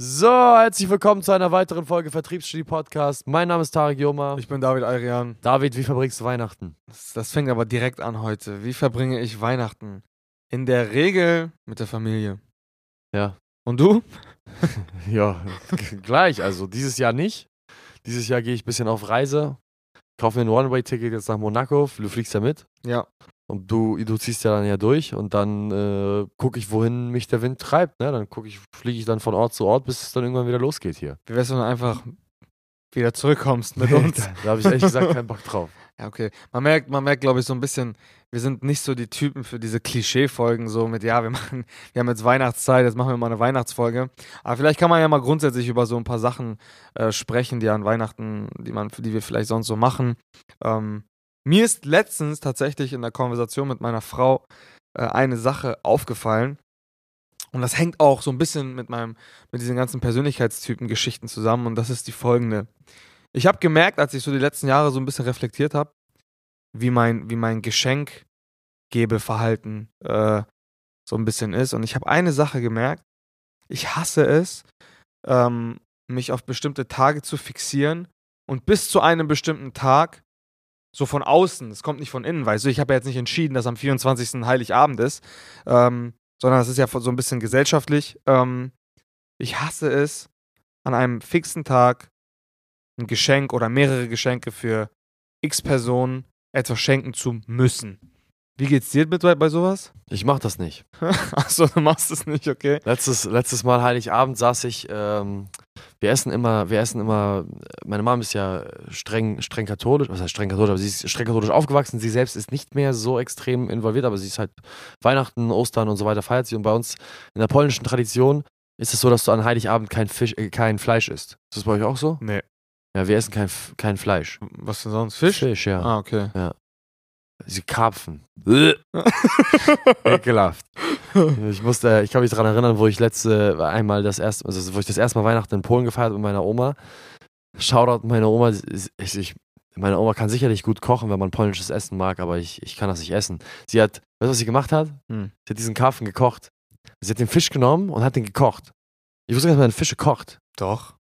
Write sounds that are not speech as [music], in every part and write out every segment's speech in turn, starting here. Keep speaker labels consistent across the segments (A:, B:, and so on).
A: So, herzlich willkommen zu einer weiteren Folge Vertriebsstudie Podcast. Mein Name ist Tarek Joma.
B: Ich bin David Ayrian.
A: David, wie verbringst du Weihnachten?
B: Das, das fängt aber direkt an heute. Wie verbringe ich Weihnachten? In der Regel mit der Familie.
A: Ja.
B: Und du? [laughs]
A: ja, gleich. Also dieses Jahr nicht. Dieses Jahr gehe ich ein bisschen auf Reise. Kaufe mir ein One-Way-Ticket jetzt nach Monaco. Du fliegst ja mit.
B: Ja.
A: Und du, du ziehst ja dann ja durch und dann äh, gucke ich, wohin mich der Wind treibt. Ne? Dann gucke ich, fliege ich dann von Ort zu Ort, bis es dann irgendwann wieder losgeht hier.
B: Wie wär's, wenn du einfach wieder zurückkommst mit [laughs] uns?
A: da da habe ich ehrlich gesagt keinen Bock drauf.
B: Ja, okay. Man merkt, man merkt, glaube ich, so ein bisschen, wir sind nicht so die Typen für diese Klischee-Folgen, so mit, ja, wir machen, [laughs] wir haben jetzt Weihnachtszeit, jetzt machen wir mal eine Weihnachtsfolge. Aber vielleicht kann man ja mal grundsätzlich über so ein paar Sachen äh, sprechen, die an Weihnachten, die man, die wir vielleicht sonst so machen. Ähm, mir ist letztens tatsächlich in der Konversation mit meiner Frau äh, eine Sache aufgefallen. Und das hängt auch so ein bisschen mit meinem, mit diesen ganzen Persönlichkeitstypen-Geschichten zusammen. Und das ist die folgende. Ich habe gemerkt, als ich so die letzten Jahre so ein bisschen reflektiert habe, wie mein, wie mein Geschenkgebeverhalten äh, so ein bisschen ist. Und ich habe eine Sache gemerkt. Ich hasse es, ähm, mich auf bestimmte Tage zu fixieren und bis zu einem bestimmten Tag so von außen, es kommt nicht von innen, weißt du, ich habe ja jetzt nicht entschieden, dass am 24. Heiligabend ist, ähm, sondern es ist ja so ein bisschen gesellschaftlich. Ähm, ich hasse es, an einem fixen Tag ein Geschenk oder mehrere Geschenke für x Personen etwas schenken zu müssen. Wie geht's dir mit bei, sowas?
A: Ich mach das nicht. [laughs]
B: Achso, du machst es nicht, okay.
A: Letztes, letztes Mal Heiligabend saß ich, ähm, wir essen immer, wir essen immer, meine Mom ist ja streng, streng katholisch, was heißt streng katholisch, aber sie ist streng katholisch aufgewachsen, sie selbst ist nicht mehr so extrem involviert, aber sie ist halt Weihnachten, Ostern und so weiter feiert sie und bei uns in der polnischen Tradition ist es so, dass du an Heiligabend kein Fisch, äh, kein Fleisch isst. Ist das bei euch auch so?
B: Nee.
A: Ja, wir essen kein, kein Fleisch.
B: Was denn sonst? Fisch?
A: Fisch, ja.
B: Ah, okay.
A: Sie Karpfen. [laughs] Ekelhaft. Ich musste, ich kann mich daran erinnern, wo ich letzte einmal das erste, also wo ich das erste Mal Weihnachten in Polen gefeiert mit meiner Oma. Shoutout meine Oma. Ich, ich, meine Oma kann sicherlich gut kochen, wenn man polnisches Essen mag, aber ich, ich kann das nicht essen. Sie hat, weißt du, was sie gemacht hat?
B: Hm.
A: Sie hat diesen Karpfen gekocht. Sie hat den Fisch genommen und hat den gekocht. Ich wusste gar nicht, wie man Fische kocht.
B: Doch.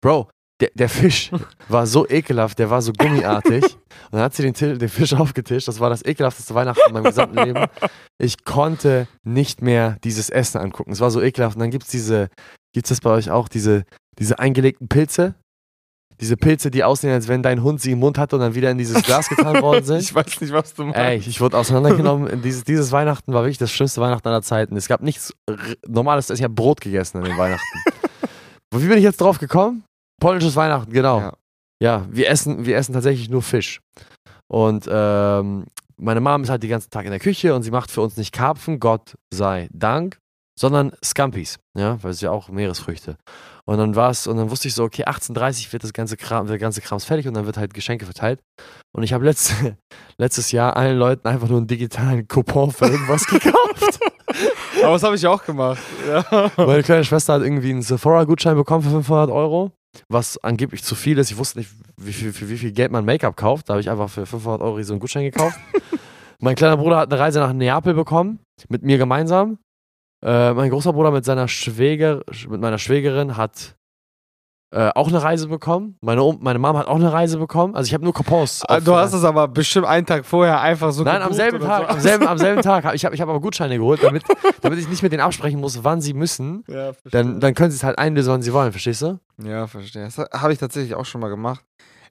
A: Bro, der, der Fisch war so ekelhaft, der war so gummiartig. [laughs] und dann hat sie den, den Fisch aufgetischt. Das war das ekelhafteste Weihnachten in meinem gesamten Leben. Ich konnte nicht mehr dieses Essen angucken. Es war so ekelhaft. Und dann gibt es diese, gibt es das bei euch auch, diese, diese eingelegten Pilze? Diese Pilze, die aussehen, als wenn dein Hund sie im Mund hatte und dann wieder in dieses Glas getan worden sind. [laughs]
B: Ich weiß nicht, was du meinst.
A: Ey, ich wurde auseinandergenommen. Dieses, dieses Weihnachten war wirklich das schlimmste Weihnachten aller Zeiten. Es gab nichts Normales. Ich habe Brot gegessen an den Weihnachten. [laughs] Wie bin ich jetzt drauf gekommen? Polnisches Weihnachten, genau.
B: Ja.
A: Ja, wir, essen, wir essen tatsächlich nur Fisch. Und ähm, meine Mom ist halt den ganzen Tag in der Küche und sie macht für uns nicht Karpfen, Gott sei Dank, sondern Scampis, ja, weil es ja auch Meeresfrüchte. Und dann war es, und dann wusste ich so, okay, 18.30 wird das ganze Kram, der ganze Krams fertig und dann wird halt Geschenke verteilt. Und ich habe letzte, [laughs] letztes Jahr allen Leuten einfach nur einen digitalen Coupon für irgendwas gekauft. [laughs]
B: Aber das habe ich auch gemacht. Ja.
A: Meine kleine Schwester hat irgendwie einen Sephora-Gutschein bekommen für 500 Euro, was angeblich zu viel ist. Ich wusste nicht, wie viel, für wie viel Geld man Make-up kauft. Da habe ich einfach für 500 Euro so einen Gutschein gekauft. [laughs] mein kleiner Bruder hat eine Reise nach Neapel bekommen, mit mir gemeinsam. Äh, mein großer Bruder mit seiner Schwäger, mit meiner Schwägerin hat äh, auch eine Reise bekommen. Meine, meine Mom hat auch eine Reise bekommen. Also ich habe nur Coupons.
B: Ah, Du hast es aber bestimmt einen Tag vorher einfach so
A: Nein, am selben Tag,
B: so.
A: am selben, am selben [laughs] Tag. hab- Ich habe ich hab aber Gutscheine geholt, damit, [laughs] damit ich nicht mit denen absprechen muss, wann sie müssen.
B: Ja, verstehe.
A: Dann, dann können sie es halt einlösen, wann sie wollen, verstehst du?
B: Ja, verstehe. Das habe ich tatsächlich auch schon mal gemacht.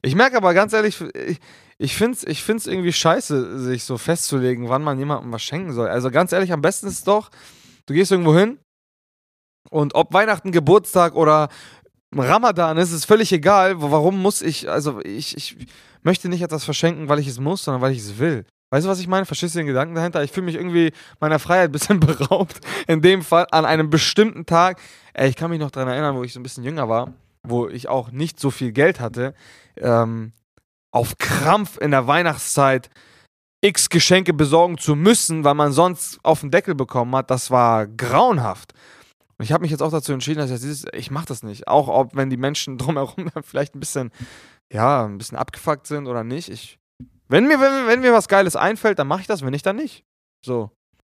B: Ich merke aber ganz ehrlich, ich, ich finde es ich find's irgendwie scheiße, sich so festzulegen, wann man jemandem was schenken soll. Also ganz ehrlich, am besten ist es doch, du gehst irgendwo hin und ob Weihnachten, Geburtstag oder Ramadan ist, ist völlig egal. Warum muss ich, also ich, ich möchte nicht etwas verschenken, weil ich es muss, sondern weil ich es will. Weißt du, was ich meine? Verstehst du den Gedanken dahinter? Ich fühle mich irgendwie meiner Freiheit ein bisschen [laughs] beraubt. In dem Fall an einem bestimmten Tag. Ey, ich kann mich noch daran erinnern, wo ich so ein bisschen jünger war, wo ich auch nicht so viel Geld hatte, ähm, auf Krampf in der Weihnachtszeit x Geschenke besorgen zu müssen, weil man sonst auf den Deckel bekommen hat, das war grauenhaft. Und ich habe mich jetzt auch dazu entschieden, dass ich, dieses, ich mache das nicht. Auch ob, wenn die Menschen [laughs] drumherum vielleicht ein bisschen, ja, ein bisschen abgefuckt sind oder nicht. Ich, wenn, mir, wenn, wenn mir was Geiles einfällt, dann mache ich das, wenn nicht, dann nicht. So.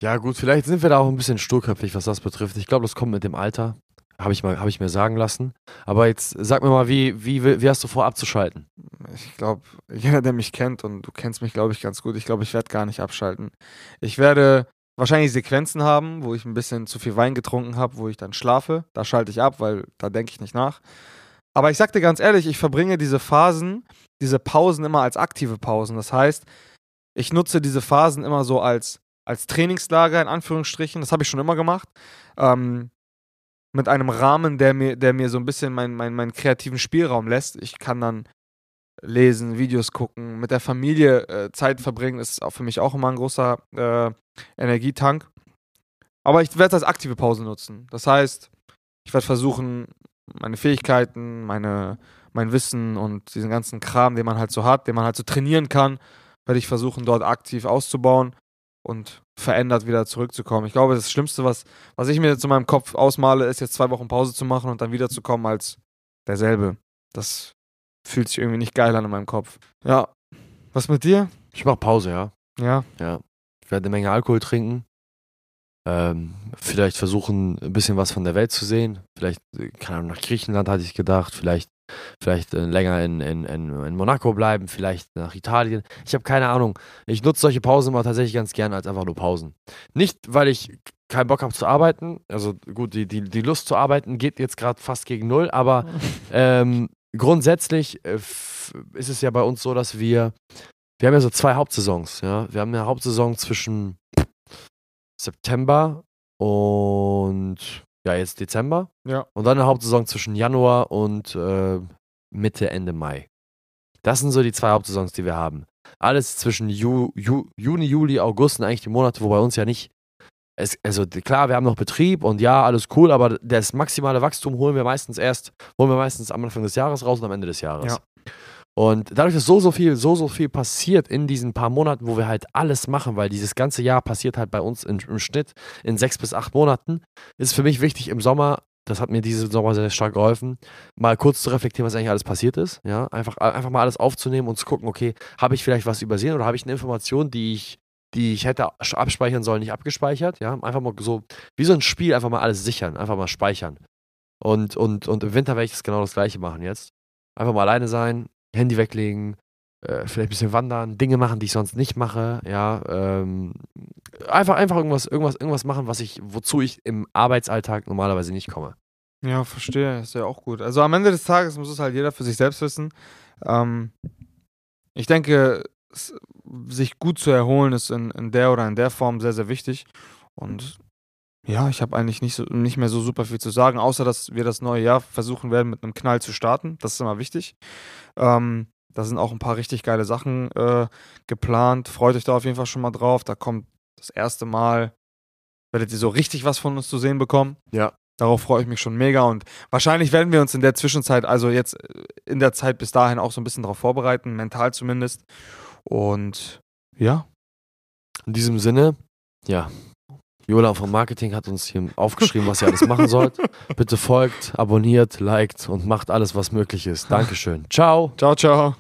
A: Ja, gut, vielleicht sind wir da auch ein bisschen sturköpfig, was das betrifft. Ich glaube, das kommt mit dem Alter. Habe ich, mal- hab ich mir sagen lassen. Aber jetzt sag mir mal, wie, wie, wie hast du vor abzuschalten?
B: Ich glaube, [laughs] jeder, der mich kennt, und du kennst mich, glaube ich, ganz gut, ich glaube, ich werde gar nicht abschalten. Ich werde wahrscheinlich Sequenzen haben, wo ich ein bisschen zu viel Wein getrunken habe, wo ich dann schlafe. Da schalte ich ab, weil da denke ich nicht nach. Aber ich sag dir ganz ehrlich, ich verbringe diese Phasen, diese Pausen immer als aktive Pausen. Das heißt, ich nutze diese Phasen immer so als, als Trainingslager, in Anführungsstrichen. Das habe ich schon immer gemacht. Ähm, mit einem Rahmen, der mir, der mir so ein bisschen meinen mein, meinen kreativen Spielraum lässt. Ich kann dann lesen, Videos gucken, mit der Familie äh, Zeit verbringen, ist für mich auch immer ein großer äh, Energietank. Aber ich werde es als aktive Pause nutzen. Das heißt, ich werde versuchen, meine Fähigkeiten, meine, mein Wissen und diesen ganzen Kram, den man halt so hat, den man halt so trainieren kann, werde ich versuchen, dort aktiv auszubauen und verändert wieder zurückzukommen. Ich glaube, das Schlimmste, was, was ich mir jetzt in meinem Kopf ausmale, ist jetzt zwei Wochen Pause zu machen und dann wiederzukommen als derselbe. Das fühlt sich irgendwie nicht geil an in meinem Kopf. Ja. Was mit dir?
A: Ich mache Pause, ja.
B: Ja.
A: Ja. Ich werde eine Menge Alkohol trinken. Ähm, vielleicht versuchen, ein bisschen was von der Welt zu sehen. Vielleicht, äh, keine Ahnung, nach Griechenland hatte ich gedacht. Vielleicht, vielleicht äh, länger in, in, in, in Monaco bleiben. Vielleicht nach Italien. Ich habe keine Ahnung. Ich nutze solche Pausen immer tatsächlich ganz gerne als einfach nur Pausen. Nicht, weil ich keinen Bock habe zu arbeiten. Also gut, die, die, die Lust zu arbeiten geht jetzt gerade fast gegen null. Aber [laughs] ähm, grundsätzlich äh, ist es ja bei uns so, dass wir wir haben ja so zwei Hauptsaisons, ja. Wir haben eine Hauptsaison zwischen September und ja, jetzt Dezember.
B: Ja.
A: Und dann eine Hauptsaison zwischen Januar und äh, Mitte, Ende Mai. Das sind so die zwei Hauptsaisons, die wir haben. Alles zwischen Ju, Ju, Juni, Juli, August sind eigentlich die Monate, wo bei uns ja nicht. Es, also klar, wir haben noch Betrieb und ja, alles cool, aber das maximale Wachstum holen wir meistens erst, holen wir meistens am Anfang des Jahres raus und am Ende des Jahres.
B: Ja.
A: Und dadurch, dass so, so viel, so, so viel passiert in diesen paar Monaten, wo wir halt alles machen, weil dieses ganze Jahr passiert halt bei uns in, im Schnitt in sechs bis acht Monaten, ist für mich wichtig im Sommer, das hat mir diesen Sommer sehr stark geholfen, mal kurz zu reflektieren, was eigentlich alles passiert ist. Ja, einfach, einfach mal alles aufzunehmen und zu gucken, okay, habe ich vielleicht was übersehen oder habe ich eine Information, die ich, die ich hätte abspeichern sollen, nicht abgespeichert. Ja, einfach mal so, wie so ein Spiel, einfach mal alles sichern, einfach mal speichern. Und, und, und im Winter werde ich das genau das gleiche machen jetzt. Einfach mal alleine sein, Handy weglegen, äh, vielleicht ein bisschen wandern, Dinge machen, die ich sonst nicht mache, ja, ähm, einfach, einfach irgendwas, irgendwas, irgendwas machen, was ich, wozu ich im Arbeitsalltag normalerweise nicht komme.
B: Ja, verstehe. Ist ja auch gut. Also am Ende des Tages muss es halt jeder für sich selbst wissen. Ähm, ich denke, sich gut zu erholen ist in, in der oder in der Form sehr, sehr wichtig. Und ja, ich habe eigentlich nicht, so, nicht mehr so super viel zu sagen, außer dass wir das neue Jahr versuchen werden, mit einem Knall zu starten. Das ist immer wichtig. Ähm, da sind auch ein paar richtig geile Sachen äh, geplant. Freut euch da auf jeden Fall schon mal drauf. Da kommt das erste Mal, werdet ihr so richtig was von uns zu sehen bekommen.
A: Ja.
B: Darauf freue ich mich schon mega und wahrscheinlich werden wir uns in der Zwischenzeit, also jetzt äh, in der Zeit bis dahin auch so ein bisschen darauf vorbereiten, mental zumindest. Und ja,
A: In diesem Sinne, ja, Jola vom Marketing hat uns hier aufgeschrieben, was ihr alles machen sollt. [laughs] Bitte folgt, abonniert, liked und macht alles, was möglich ist. Dankeschön. Ciao.
B: ciao, ciao.